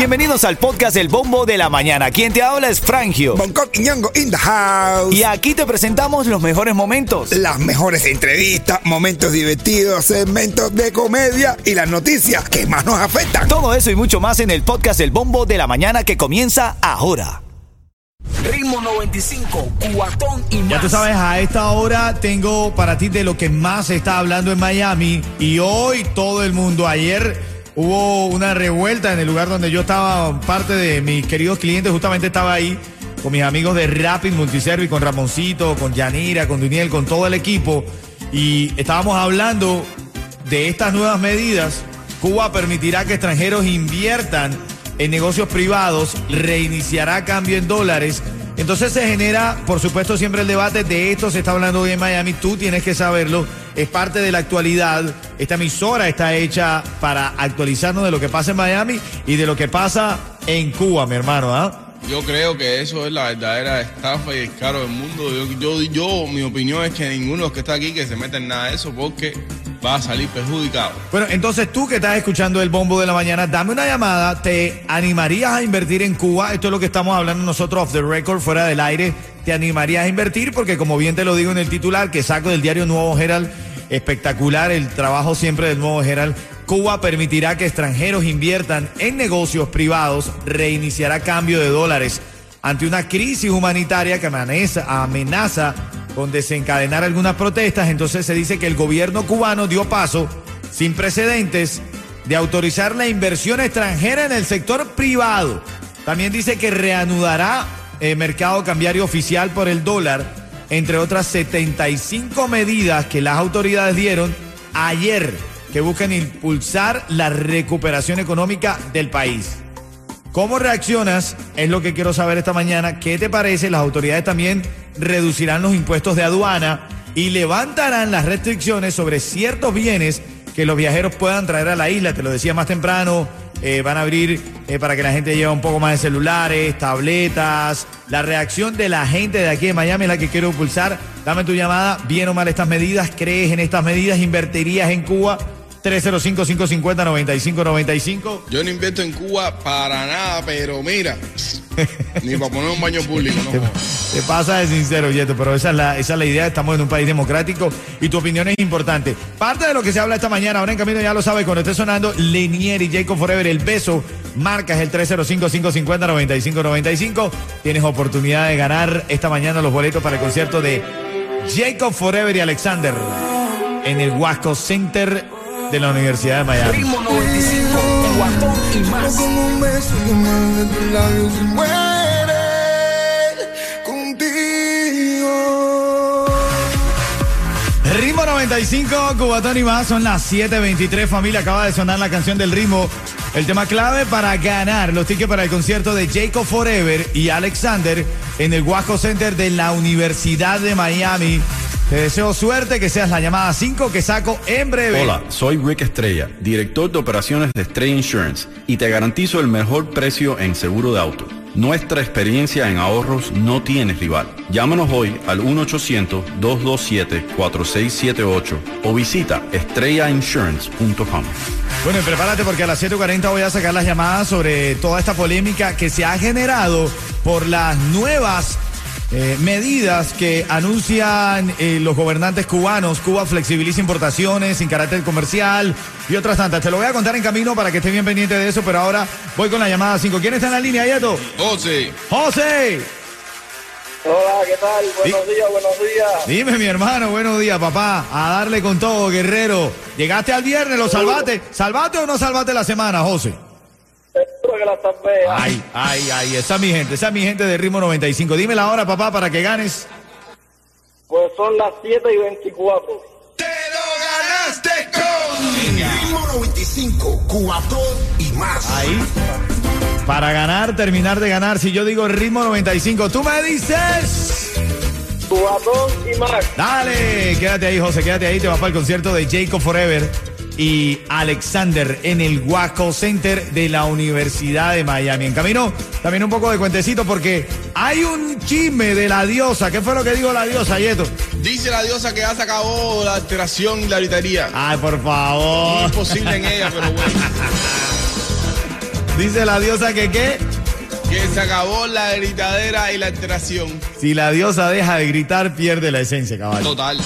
Bienvenidos al podcast El Bombo de la Mañana. Quien te habla es Frangio. Bangkok y Ñongo in the house. Y aquí te presentamos los mejores momentos. Las mejores entrevistas, momentos divertidos, segmentos de comedia y las noticias que más nos afectan. Todo eso y mucho más en el podcast El Bombo de la Mañana que comienza ahora. Ritmo 95, cuatón y más. Ya tú sabes, a esta hora tengo para ti de lo que más se está hablando en Miami. Y hoy todo el mundo, ayer hubo una revuelta en el lugar donde yo estaba, parte de mis queridos clientes, justamente estaba ahí con mis amigos de Rapid Multiservice, con Ramoncito, con Yanira, con Duniel, con todo el equipo. Y estábamos hablando de estas nuevas medidas. Cuba permitirá que extranjeros inviertan en negocios privados, reiniciará cambio en dólares. Entonces se genera, por supuesto, siempre el debate de esto se está hablando hoy en Miami, tú tienes que saberlo, es parte de la actualidad. Esta emisora está hecha para actualizarnos de lo que pasa en Miami y de lo que pasa en Cuba, mi hermano, ¿ah? Yo creo que eso es la verdadera estafa y el caro del mundo. Yo, yo, yo, mi opinión es que ninguno de los que está aquí que se mete en nada de eso porque va a salir perjudicado. Bueno, entonces tú que estás escuchando el bombo de la mañana, dame una llamada. ¿Te animarías a invertir en Cuba? Esto es lo que estamos hablando nosotros off the record, fuera del aire. ¿Te animarías a invertir? Porque como bien te lo digo en el titular que saco del diario Nuevo Herald, espectacular el trabajo siempre del Nuevo Herald. Cuba permitirá que extranjeros inviertan en negocios privados, reiniciará cambio de dólares ante una crisis humanitaria que amenaza, amenaza con desencadenar algunas protestas. Entonces se dice que el gobierno cubano dio paso sin precedentes de autorizar la inversión extranjera en el sector privado. También dice que reanudará el mercado cambiario oficial por el dólar, entre otras 75 medidas que las autoridades dieron ayer que buscan impulsar la recuperación económica del país. ¿Cómo reaccionas? Es lo que quiero saber esta mañana. ¿Qué te parece? Las autoridades también reducirán los impuestos de aduana y levantarán las restricciones sobre ciertos bienes que los viajeros puedan traer a la isla. Te lo decía más temprano. Eh, van a abrir eh, para que la gente lleve un poco más de celulares, tabletas. La reacción de la gente de aquí de Miami es la que quiero impulsar. Dame tu llamada. ¿Bien o mal estas medidas? ¿Crees en estas medidas? ¿Invertirías en Cuba? 305-550-9595. Yo no invierto en Cuba para nada, pero mira, ni para poner un baño público, no. Te pasa de sincero, Yeto, pero esa es, la, esa es la idea. Estamos en un país democrático y tu opinión es importante. Parte de lo que se habla esta mañana, ahora en camino ya lo sabe, cuando esté sonando Lenier y Jacob Forever, el beso, marcas el 305-550-9595. Tienes oportunidad de ganar esta mañana los boletos para el concierto de Jacob Forever y Alexander en el Huasco Center de la Universidad de Miami. Ritmo 95, cuatón y más. Como un beso que más de tus labios se muere contigo. Ritmo 95, Cubatón y más, son las 7.23, familia, acaba de sonar la canción del ritmo. El tema clave para ganar los tickets para el concierto de Jacob Forever y Alexander en el Guasco Center de la Universidad de Miami. Te deseo suerte, que seas la llamada 5 que saco en breve. Hola, soy Rick Estrella, director de operaciones de Estrella Insurance y te garantizo el mejor precio en seguro de auto. Nuestra experiencia en ahorros no tiene rival. Llámanos hoy al 1-800-227-4678 o visita estrellainsurance.com. Bueno, y prepárate porque a las 7.40 voy a sacar las llamadas sobre toda esta polémica que se ha generado por las nuevas eh, medidas que anuncian eh, los gobernantes cubanos. Cuba flexibiliza importaciones sin carácter comercial y otras tantas. Te lo voy a contar en camino para que estés bien pendiente de eso, pero ahora voy con la llamada 5. ¿Quién está en la línea, Yeto? José, ¡José! Hola, ¿qué tal? Buenos días, buenos días. Dime, mi hermano, buenos días, papá. A darle con todo, guerrero. Llegaste al viernes, ¿lo salvaste? ¿Salvaste o no salvaste la semana, José? Que la. Ay, ay, ay, esa es mi gente, esa es mi gente de Ritmo 95. Dime la hora, papá, para que ganes. Pues son las 7 y 24. ¡Te lo ganaste con Ritmo 95, Cubatón y más. Ahí. Para ganar, terminar de ganar. Si yo digo ritmo 95, tú me dices. Cubatón y Max. Dale, quédate ahí, José, quédate ahí. Te vas para el concierto de Jacob Forever y Alexander en el Waco Center de la Universidad de Miami. En camino, también un poco de cuentecito porque hay un chisme de la diosa. ¿Qué fue lo que dijo la diosa, Yeto? dice la diosa que ya se acabó la alteración y la gritería. Ay, por favor. Imposible en ella, pero bueno. Dice la diosa que qué. Que se acabó la gritadera y la alteración. Si la diosa deja de gritar, pierde la esencia, caballo. Total.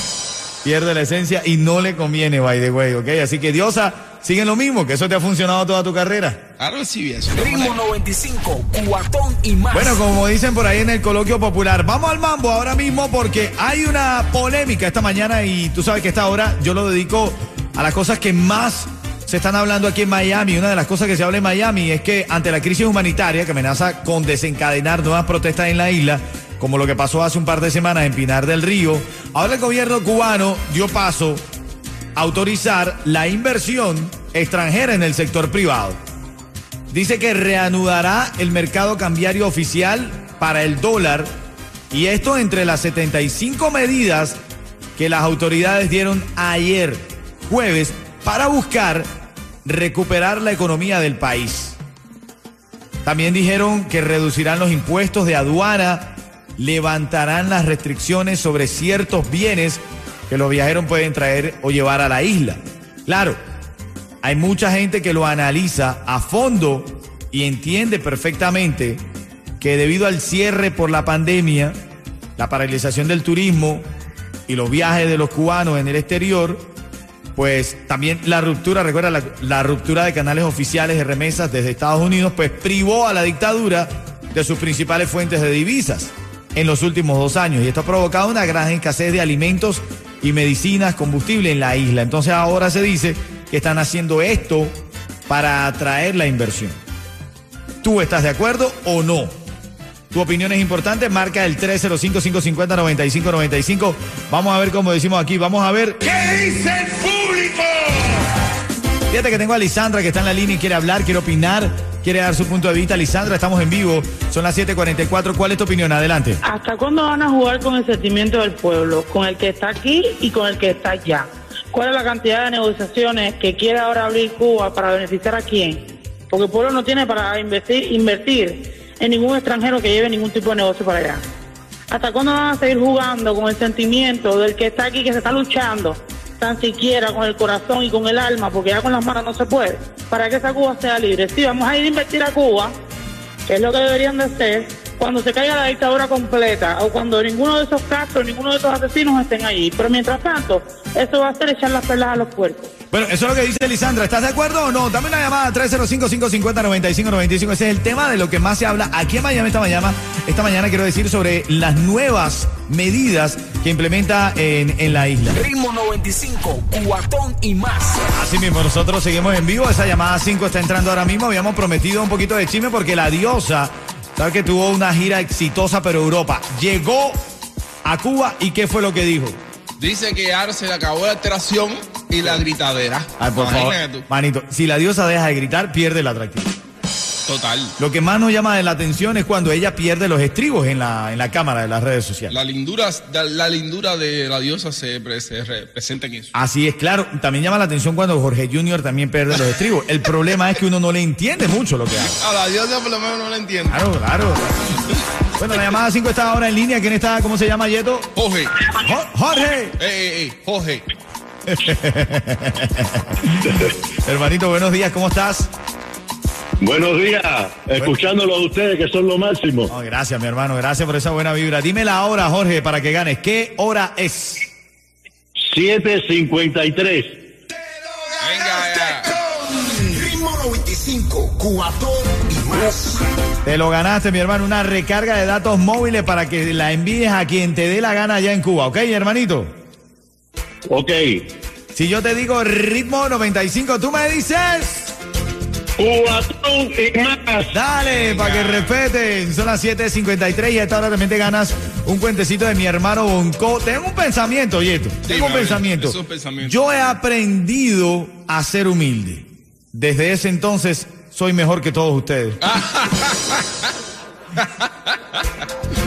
Pierde la esencia y no le conviene, by the way, ¿ok? Así que diosa, sigue lo mismo, que eso te ha funcionado toda tu carrera. Ahora recibí eso. Ritmo 95, cuatón y más. Bueno, como dicen por ahí en el coloquio popular, vamos al mambo ahora mismo porque hay una polémica esta mañana y tú sabes que esta hora yo lo dedico a las cosas que más se están hablando aquí en Miami. Una de las cosas que se habla en Miami es que ante la crisis humanitaria que amenaza con desencadenar nuevas protestas en la isla, como lo que pasó hace un par de semanas en Pinar del Río, ahora el gobierno cubano dio paso a autorizar la inversión extranjera en el sector privado. Dice que reanudará el mercado cambiario oficial para el dólar y esto entre las 75 medidas que las autoridades dieron ayer, jueves, para buscar recuperar la economía del país. También dijeron que reducirán los impuestos de aduana, levantarán las restricciones sobre ciertos bienes que los viajeros pueden traer o llevar a la isla. Claro, hay mucha gente que lo analiza a fondo y entiende perfectamente que debido al cierre por la pandemia, la paralización del turismo y los viajes de los cubanos en el exterior, pues también la ruptura, recuerda, la, la, ruptura de canales oficiales de remesas desde Estados Unidos, pues privó a la dictadura de sus principales fuentes de divisas en los últimos dos años. Y esto ha provocado una gran escasez de alimentos y medicinas, combustible en la isla. Entonces ahora se dice que están haciendo esto para atraer la inversión. ¿Tú estás de acuerdo o no? Tu opinión es importante, marca el 305-550-9595. Vamos a ver cómo decimos aquí, vamos a ver... ¿Qué dice el público? Fíjate que tengo a Lisandra que está en la línea y quiere hablar, quiere opinar, quiere dar su punto de vista. Lisandra, estamos en vivo, son las 7:44. ¿Cuál es tu opinión? Adelante. ¿Hasta cuándo van a jugar con el sentimiento del pueblo? Con el que está aquí y con el que está allá. ¿Cuál es la cantidad de negociaciones que quiere ahora abrir Cuba para beneficiar a quién? Porque el pueblo no tiene para invertir, invertir en ningún extranjero que lleve ningún tipo de negocio para allá. ¿Hasta cuándo van a seguir jugando con el sentimiento del que está aquí, que se está luchando? Tan siquiera con el corazón y con el alma, porque ya con las manos no se puede, para que esa Cuba sea libre. Sí, vamos a ir a invertir a Cuba, que es lo que deberían de hacer, cuando se caiga la dictadura completa o cuando ninguno de esos Castro, ninguno de esos asesinos estén allí. Pero mientras tanto, eso va a ser echar las perlas a los puercos. Bueno, eso es lo que dice Lisandra. ¿Estás de acuerdo o no? Dame una llamada 305-550-9595. Ese es el tema de lo que más se habla aquí en Miami esta mañana. Esta mañana quiero decir sobre las nuevas medidas que implementa en, en la isla. Ritmo 95, cuatón y más. Así mismo, nosotros seguimos en vivo. Esa llamada 5 está entrando ahora mismo. Habíamos prometido un poquito de chisme porque la diosa, ¿sabes que tuvo una gira exitosa, pero Europa? Llegó a Cuba y ¿qué fue lo que dijo? Dice que ahora se le acabó la alteración y la gritadera. Ay, por favor, manito, si la diosa deja de gritar, pierde el atractivo. Total. Lo que más nos llama la atención es cuando ella pierde los estribos en la, en la cámara de las redes sociales. La lindura, la lindura de la diosa se, se representa en eso. Así es, claro. También llama la atención cuando Jorge Junior también pierde los estribos. El problema es que uno no le entiende mucho lo que hace. A la diosa por lo menos no la entiendo. Claro, claro. Bueno, la llamada 5 está ahora en línea. ¿Quién está? ¿Cómo se llama, Yeto? Jorge. Jo- Jorge. Eh, eh, eh, Jorge. Hermanito, buenos días, ¿cómo estás? Buenos días, escuchándolo a ustedes que son lo máximo. Oh, gracias, mi hermano, gracias por esa buena vibra. Dime la hora, Jorge, para que ganes. ¿Qué hora es? 753. Venga, ya. Ritmo 95, cuatón y más. Te lo ganaste, mi hermano, una recarga de datos móviles para que la envíes a quien te dé la gana allá en Cuba, ¿ok, hermanito? Ok. Si yo te digo ritmo 95, tú me dices... Cuatón y más. Dale, para que respeten. Son las 7.53 y a esta hora también te ganas un cuentecito de mi hermano Bonco. Tengo un pensamiento, Yeto. Tengo un pensamiento. es un pensamiento. Yo he aprendido a ser humilde. Desde ese entonces soy mejor que todos ustedes.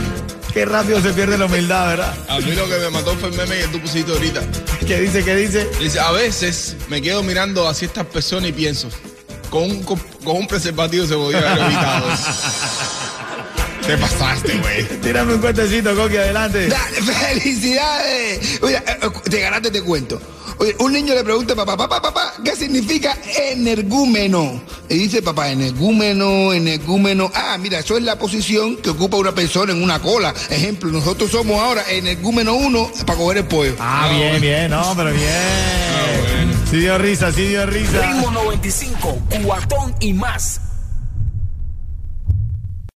Qué rápido se pierde la humildad, ¿verdad? A mí lo que me mató fue el meme que tú pusiste ahorita. ¿Qué dice? ¿Qué dice? Dice, a veces me quedo mirando hacia estas personas y pienso, con un, con, con un preservativo se podía haber evitado. Te pasaste, güey. Tírame un cuentecito, Coqui, adelante. Dale, felicidades. Mira, eh, te ganaste, te cuento. Oye, un niño le pregunta a papá, papá, papá, ¿qué significa energúmeno? Y dice papá, energúmeno, energúmeno. Ah, mira, eso es la posición que ocupa una persona en una cola. Ejemplo, nosotros somos ahora energúmeno uno para coger el pollo. Ah, bien, bien, no, pero bien. Sí dio risa, sí dio risa. Ritmo 95, cuatón y más.